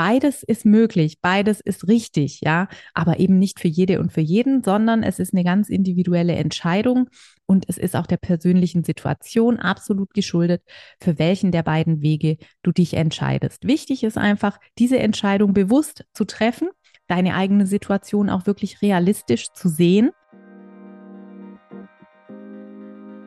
beides ist möglich, beides ist richtig, ja, aber eben nicht für jede und für jeden, sondern es ist eine ganz individuelle Entscheidung und es ist auch der persönlichen Situation absolut geschuldet, für welchen der beiden Wege du dich entscheidest. Wichtig ist einfach, diese Entscheidung bewusst zu treffen, deine eigene Situation auch wirklich realistisch zu sehen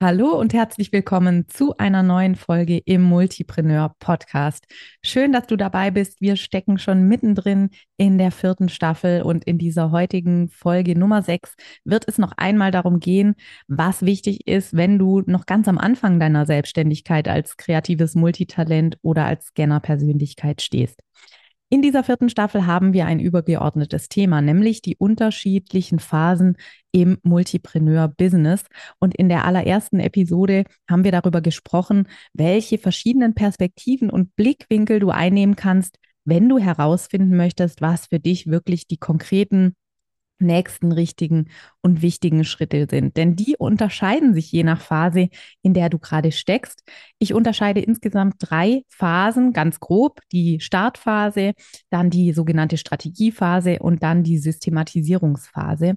Hallo und herzlich willkommen zu einer neuen Folge im Multipreneur Podcast. Schön, dass du dabei bist. Wir stecken schon mittendrin in der vierten Staffel und in dieser heutigen Folge Nummer sechs wird es noch einmal darum gehen, was wichtig ist, wenn du noch ganz am Anfang deiner Selbstständigkeit als kreatives Multitalent oder als Scanner-Persönlichkeit stehst. In dieser vierten Staffel haben wir ein übergeordnetes Thema, nämlich die unterschiedlichen Phasen im Multipreneur-Business. Und in der allerersten Episode haben wir darüber gesprochen, welche verschiedenen Perspektiven und Blickwinkel du einnehmen kannst, wenn du herausfinden möchtest, was für dich wirklich die konkreten nächsten richtigen und wichtigen Schritte sind. Denn die unterscheiden sich je nach Phase, in der du gerade steckst. Ich unterscheide insgesamt drei Phasen, ganz grob. Die Startphase, dann die sogenannte Strategiephase und dann die Systematisierungsphase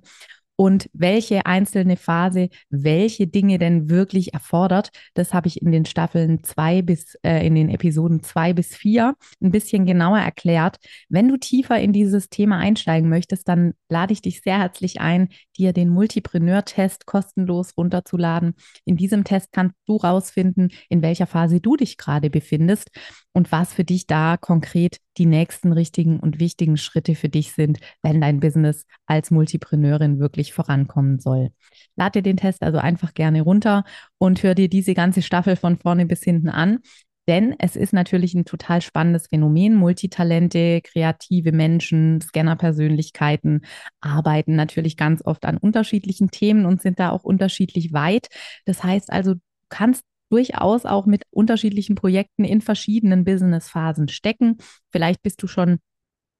und welche einzelne Phase welche Dinge denn wirklich erfordert. Das habe ich in den Staffeln zwei bis, äh, in den Episoden zwei bis vier ein bisschen genauer erklärt. Wenn du tiefer in dieses Thema einsteigen möchtest, dann lade ich dich sehr herzlich ein, dir den Multipreneur-Test kostenlos runterzuladen. In diesem Test kannst du rausfinden, in welcher Phase du dich gerade befindest und was für dich da konkret die nächsten richtigen und wichtigen Schritte für dich sind, wenn dein Business als Multipreneurin wirklich vorankommen soll. Lade dir den Test also einfach gerne runter und hör dir diese ganze Staffel von vorne bis hinten an. Denn es ist natürlich ein total spannendes Phänomen. Multitalente, kreative Menschen, Scanner-Persönlichkeiten arbeiten natürlich ganz oft an unterschiedlichen Themen und sind da auch unterschiedlich weit. Das heißt also, du kannst durchaus auch mit unterschiedlichen Projekten in verschiedenen Businessphasen stecken. Vielleicht bist du schon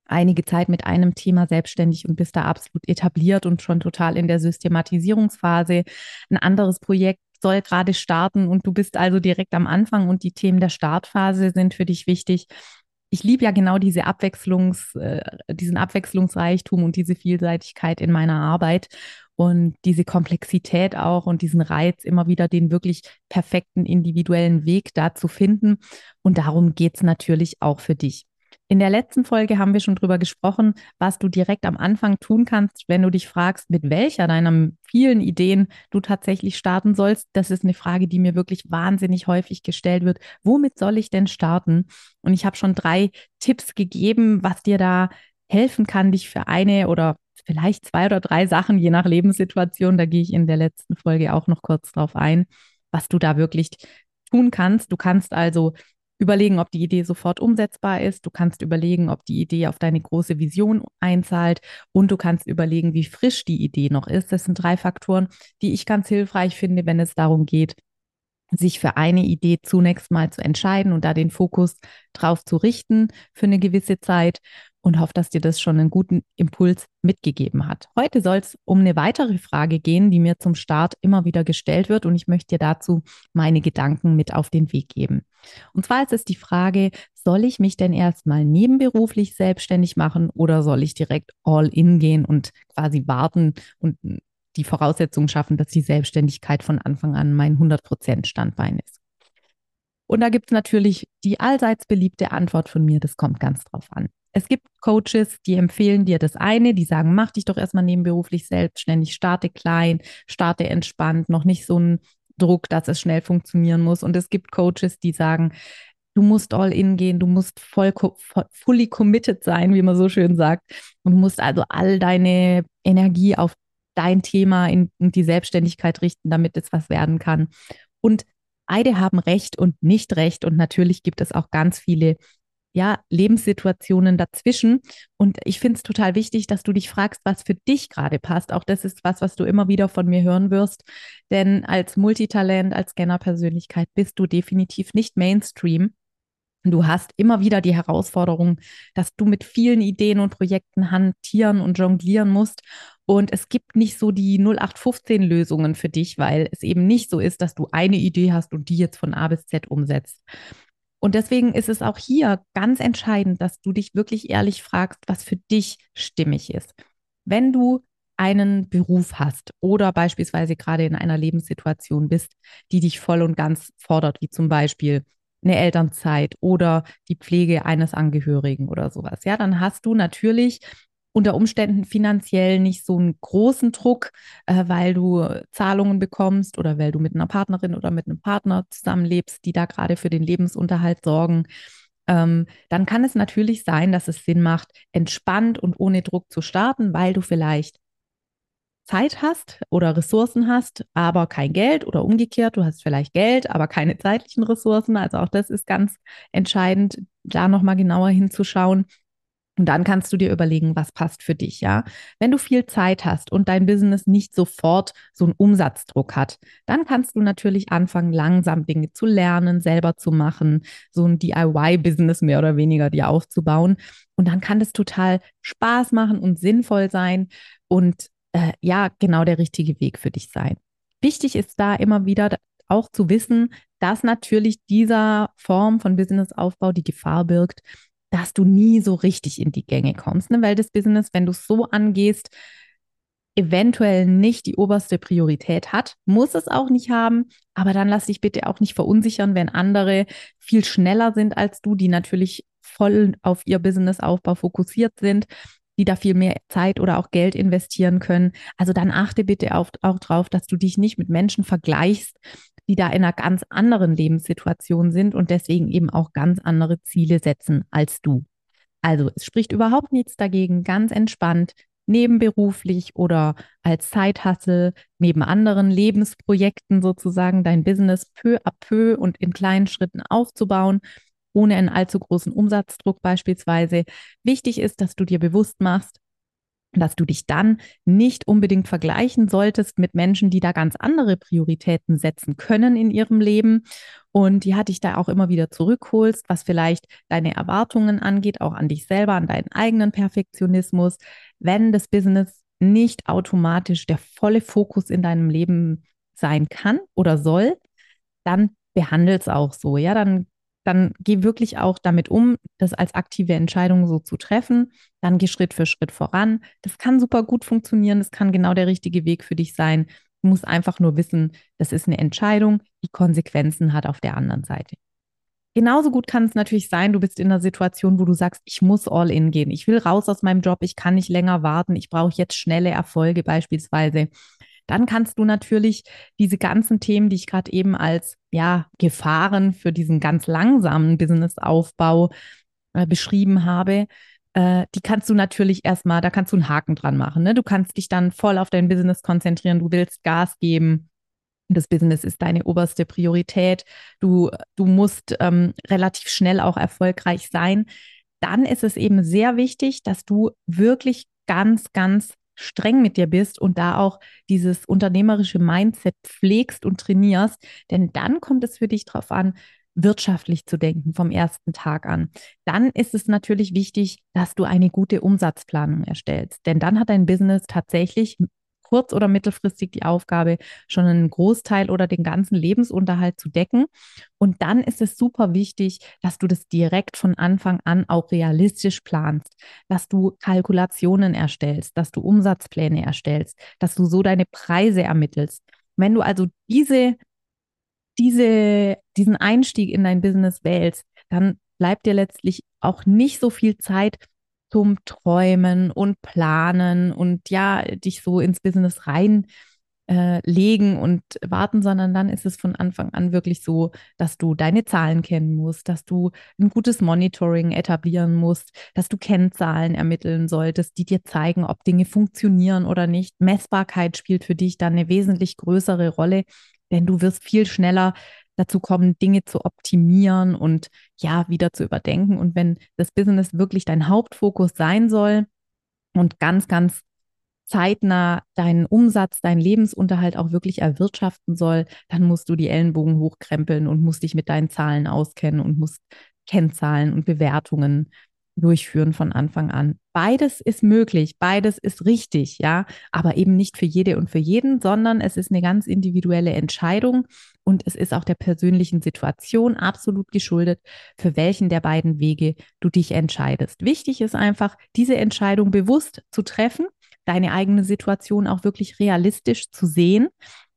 einige Zeit mit einem Thema selbstständig und bist da absolut etabliert und schon total in der Systematisierungsphase. Ein anderes Projekt soll gerade starten und du bist also direkt am Anfang und die Themen der Startphase sind für dich wichtig. Ich liebe ja genau diese Abwechslungs, äh, diesen Abwechslungsreichtum und diese Vielseitigkeit in meiner Arbeit und diese Komplexität auch und diesen Reiz, immer wieder den wirklich perfekten individuellen Weg da zu finden. Und darum geht es natürlich auch für dich. In der letzten Folge haben wir schon drüber gesprochen, was du direkt am Anfang tun kannst, wenn du dich fragst, mit welcher deiner vielen Ideen du tatsächlich starten sollst. Das ist eine Frage, die mir wirklich wahnsinnig häufig gestellt wird. Womit soll ich denn starten? Und ich habe schon drei Tipps gegeben, was dir da helfen kann, dich für eine oder vielleicht zwei oder drei Sachen, je nach Lebenssituation, da gehe ich in der letzten Folge auch noch kurz drauf ein, was du da wirklich tun kannst. Du kannst also überlegen, ob die Idee sofort umsetzbar ist. Du kannst überlegen, ob die Idee auf deine große Vision einzahlt und du kannst überlegen, wie frisch die Idee noch ist. Das sind drei Faktoren, die ich ganz hilfreich finde, wenn es darum geht, sich für eine Idee zunächst mal zu entscheiden und da den Fokus drauf zu richten für eine gewisse Zeit und hoffe, dass dir das schon einen guten Impuls mitgegeben hat. Heute soll es um eine weitere Frage gehen, die mir zum Start immer wieder gestellt wird und ich möchte dir dazu meine Gedanken mit auf den Weg geben. Und zwar ist es die Frage, soll ich mich denn erstmal nebenberuflich selbstständig machen oder soll ich direkt all in gehen und quasi warten und die Voraussetzungen schaffen, dass die Selbstständigkeit von Anfang an mein 100% Standbein ist? Und da gibt es natürlich die allseits beliebte Antwort von mir, das kommt ganz drauf an. Es gibt Coaches, die empfehlen dir das eine, die sagen, mach dich doch erstmal nebenberuflich selbstständig, starte klein, starte entspannt, noch nicht so ein Druck, dass es schnell funktionieren muss. Und es gibt Coaches, die sagen, du musst all in gehen, du musst voll, fully committed sein, wie man so schön sagt. Und du musst also all deine Energie auf dein Thema in, in die Selbstständigkeit richten, damit es was werden kann. Und beide haben Recht und nicht Recht. Und natürlich gibt es auch ganz viele ja, Lebenssituationen dazwischen. Und ich finde es total wichtig, dass du dich fragst, was für dich gerade passt. Auch das ist was, was du immer wieder von mir hören wirst. Denn als Multitalent, als Scanner-Persönlichkeit bist du definitiv nicht Mainstream. Du hast immer wieder die Herausforderung, dass du mit vielen Ideen und Projekten hantieren und jonglieren musst. Und es gibt nicht so die 0815-Lösungen für dich, weil es eben nicht so ist, dass du eine Idee hast und die jetzt von A bis Z umsetzt. Und deswegen ist es auch hier ganz entscheidend, dass du dich wirklich ehrlich fragst, was für dich stimmig ist. Wenn du einen Beruf hast oder beispielsweise gerade in einer Lebenssituation bist, die dich voll und ganz fordert, wie zum Beispiel eine Elternzeit oder die Pflege eines Angehörigen oder sowas, ja, dann hast du natürlich unter Umständen finanziell nicht so einen großen Druck, äh, weil du Zahlungen bekommst oder weil du mit einer Partnerin oder mit einem Partner zusammenlebst, die da gerade für den Lebensunterhalt sorgen. Ähm, dann kann es natürlich sein, dass es Sinn macht, entspannt und ohne Druck zu starten, weil du vielleicht Zeit hast oder Ressourcen hast, aber kein Geld oder umgekehrt, du hast vielleicht Geld, aber keine zeitlichen Ressourcen. Also auch das ist ganz entscheidend, da nochmal genauer hinzuschauen. Und dann kannst du dir überlegen, was passt für dich, ja. Wenn du viel Zeit hast und dein Business nicht sofort so einen Umsatzdruck hat, dann kannst du natürlich anfangen, langsam Dinge zu lernen, selber zu machen, so ein DIY-Business mehr oder weniger dir aufzubauen. Und dann kann das total Spaß machen und sinnvoll sein und äh, ja, genau der richtige Weg für dich sein. Wichtig ist da immer wieder auch zu wissen, dass natürlich dieser Form von Businessaufbau die Gefahr birgt, dass du nie so richtig in die Gänge kommst, ne? weil das Business, wenn du es so angehst, eventuell nicht die oberste Priorität hat, muss es auch nicht haben, aber dann lass dich bitte auch nicht verunsichern, wenn andere viel schneller sind als du, die natürlich voll auf ihr Businessaufbau fokussiert sind, die da viel mehr Zeit oder auch Geld investieren können. Also dann achte bitte auf, auch darauf, dass du dich nicht mit Menschen vergleichst, die da in einer ganz anderen Lebenssituation sind und deswegen eben auch ganz andere Ziele setzen als du. Also es spricht überhaupt nichts dagegen, ganz entspannt, nebenberuflich oder als Zeithassel, neben anderen Lebensprojekten sozusagen dein Business peu à peu und in kleinen Schritten aufzubauen, ohne einen allzu großen Umsatzdruck beispielsweise. Wichtig ist, dass du dir bewusst machst, dass du dich dann nicht unbedingt vergleichen solltest mit Menschen, die da ganz andere Prioritäten setzen können in ihrem Leben und die hat dich da auch immer wieder zurückholst, was vielleicht deine Erwartungen angeht, auch an dich selber, an deinen eigenen Perfektionismus, wenn das Business nicht automatisch der volle Fokus in deinem Leben sein kann oder soll, dann behandel es auch so, ja, dann dann geh wirklich auch damit um, das als aktive Entscheidung so zu treffen. Dann geh Schritt für Schritt voran. Das kann super gut funktionieren. Das kann genau der richtige Weg für dich sein. Du musst einfach nur wissen, das ist eine Entscheidung, die Konsequenzen hat auf der anderen Seite. Genauso gut kann es natürlich sein, du bist in einer Situation, wo du sagst, ich muss all in gehen. Ich will raus aus meinem Job. Ich kann nicht länger warten. Ich brauche jetzt schnelle Erfolge beispielsweise dann kannst du natürlich diese ganzen Themen, die ich gerade eben als ja, Gefahren für diesen ganz langsamen Businessaufbau äh, beschrieben habe, äh, die kannst du natürlich erstmal, da kannst du einen Haken dran machen. Ne? Du kannst dich dann voll auf dein Business konzentrieren, du willst Gas geben. Das Business ist deine oberste Priorität. Du, du musst ähm, relativ schnell auch erfolgreich sein. Dann ist es eben sehr wichtig, dass du wirklich ganz, ganz streng mit dir bist und da auch dieses unternehmerische Mindset pflegst und trainierst, denn dann kommt es für dich darauf an, wirtschaftlich zu denken vom ersten Tag an. Dann ist es natürlich wichtig, dass du eine gute Umsatzplanung erstellst, denn dann hat dein Business tatsächlich kurz- oder mittelfristig die Aufgabe, schon einen Großteil oder den ganzen Lebensunterhalt zu decken. Und dann ist es super wichtig, dass du das direkt von Anfang an auch realistisch planst, dass du Kalkulationen erstellst, dass du Umsatzpläne erstellst, dass du so deine Preise ermittelst. Wenn du also diese, diese, diesen Einstieg in dein Business wählst, dann bleibt dir letztlich auch nicht so viel Zeit zum Träumen und Planen und ja, dich so ins Business reinlegen äh, und warten, sondern dann ist es von Anfang an wirklich so, dass du deine Zahlen kennen musst, dass du ein gutes Monitoring etablieren musst, dass du Kennzahlen ermitteln solltest, die dir zeigen, ob Dinge funktionieren oder nicht. Messbarkeit spielt für dich dann eine wesentlich größere Rolle, denn du wirst viel schneller dazu kommen, Dinge zu optimieren und ja, wieder zu überdenken. Und wenn das Business wirklich dein Hauptfokus sein soll und ganz, ganz zeitnah deinen Umsatz, deinen Lebensunterhalt auch wirklich erwirtschaften soll, dann musst du die Ellenbogen hochkrempeln und musst dich mit deinen Zahlen auskennen und musst Kennzahlen und Bewertungen durchführen von Anfang an. Beides ist möglich, beides ist richtig, ja, aber eben nicht für jede und für jeden, sondern es ist eine ganz individuelle Entscheidung und es ist auch der persönlichen Situation absolut geschuldet, für welchen der beiden Wege du dich entscheidest. Wichtig ist einfach, diese Entscheidung bewusst zu treffen deine eigene Situation auch wirklich realistisch zu sehen.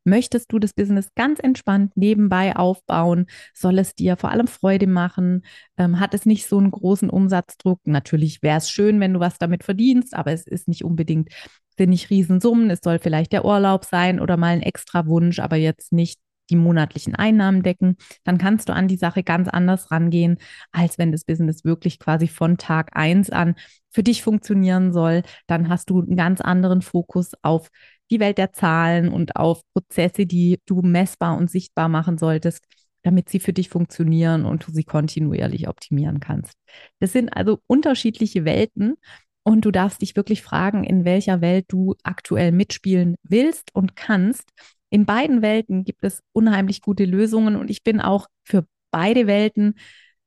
Möchtest du das Business ganz entspannt nebenbei aufbauen? Soll es dir vor allem Freude machen? Ähm, hat es nicht so einen großen Umsatzdruck? Natürlich wäre es schön, wenn du was damit verdienst, aber es ist nicht unbedingt, sind nicht Riesensummen. Es soll vielleicht der Urlaub sein oder mal ein extra Wunsch, aber jetzt nicht die monatlichen Einnahmen decken, dann kannst du an die Sache ganz anders rangehen, als wenn das Business wirklich quasi von Tag eins an für dich funktionieren soll. Dann hast du einen ganz anderen Fokus auf die Welt der Zahlen und auf Prozesse, die du messbar und sichtbar machen solltest, damit sie für dich funktionieren und du sie kontinuierlich optimieren kannst. Das sind also unterschiedliche Welten und du darfst dich wirklich fragen, in welcher Welt du aktuell mitspielen willst und kannst in beiden Welten gibt es unheimlich gute Lösungen und ich bin auch für beide Welten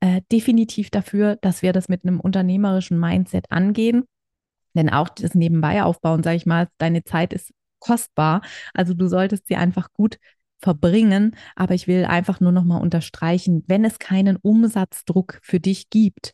äh, definitiv dafür, dass wir das mit einem unternehmerischen Mindset angehen. Denn auch das Nebenbei aufbauen, sage ich mal, deine Zeit ist kostbar. Also du solltest sie einfach gut verbringen. Aber ich will einfach nur noch mal unterstreichen, wenn es keinen Umsatzdruck für dich gibt,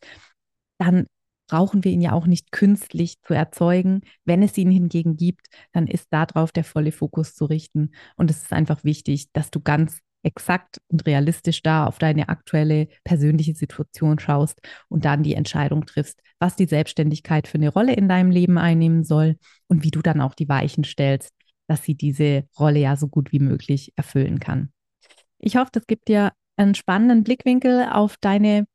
dann brauchen wir ihn ja auch nicht künstlich zu erzeugen. Wenn es ihn hingegen gibt, dann ist darauf der volle Fokus zu richten. Und es ist einfach wichtig, dass du ganz exakt und realistisch da auf deine aktuelle persönliche Situation schaust und dann die Entscheidung triffst, was die Selbstständigkeit für eine Rolle in deinem Leben einnehmen soll und wie du dann auch die Weichen stellst, dass sie diese Rolle ja so gut wie möglich erfüllen kann. Ich hoffe, das gibt dir einen spannenden Blickwinkel auf deine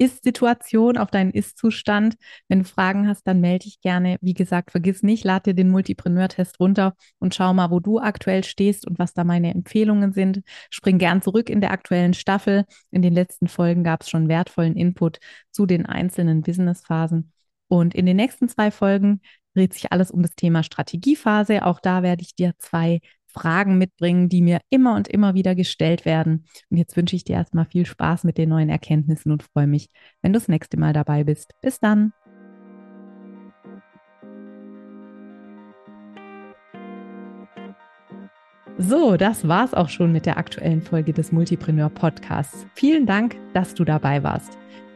ist-Situation, auf deinen Ist-Zustand. Wenn du Fragen hast, dann melde dich gerne. Wie gesagt, vergiss nicht, lad dir den Multipreneur-Test runter und schau mal, wo du aktuell stehst und was da meine Empfehlungen sind. Spring gern zurück in der aktuellen Staffel. In den letzten Folgen gab es schon wertvollen Input zu den einzelnen Business-Phasen. Und in den nächsten zwei Folgen dreht sich alles um das Thema Strategiephase. Auch da werde ich dir zwei Fragen mitbringen, die mir immer und immer wieder gestellt werden. Und jetzt wünsche ich dir erstmal viel Spaß mit den neuen Erkenntnissen und freue mich, wenn du das nächste Mal dabei bist. Bis dann. So, das war's auch schon mit der aktuellen Folge des Multipreneur Podcasts. Vielen Dank, dass du dabei warst.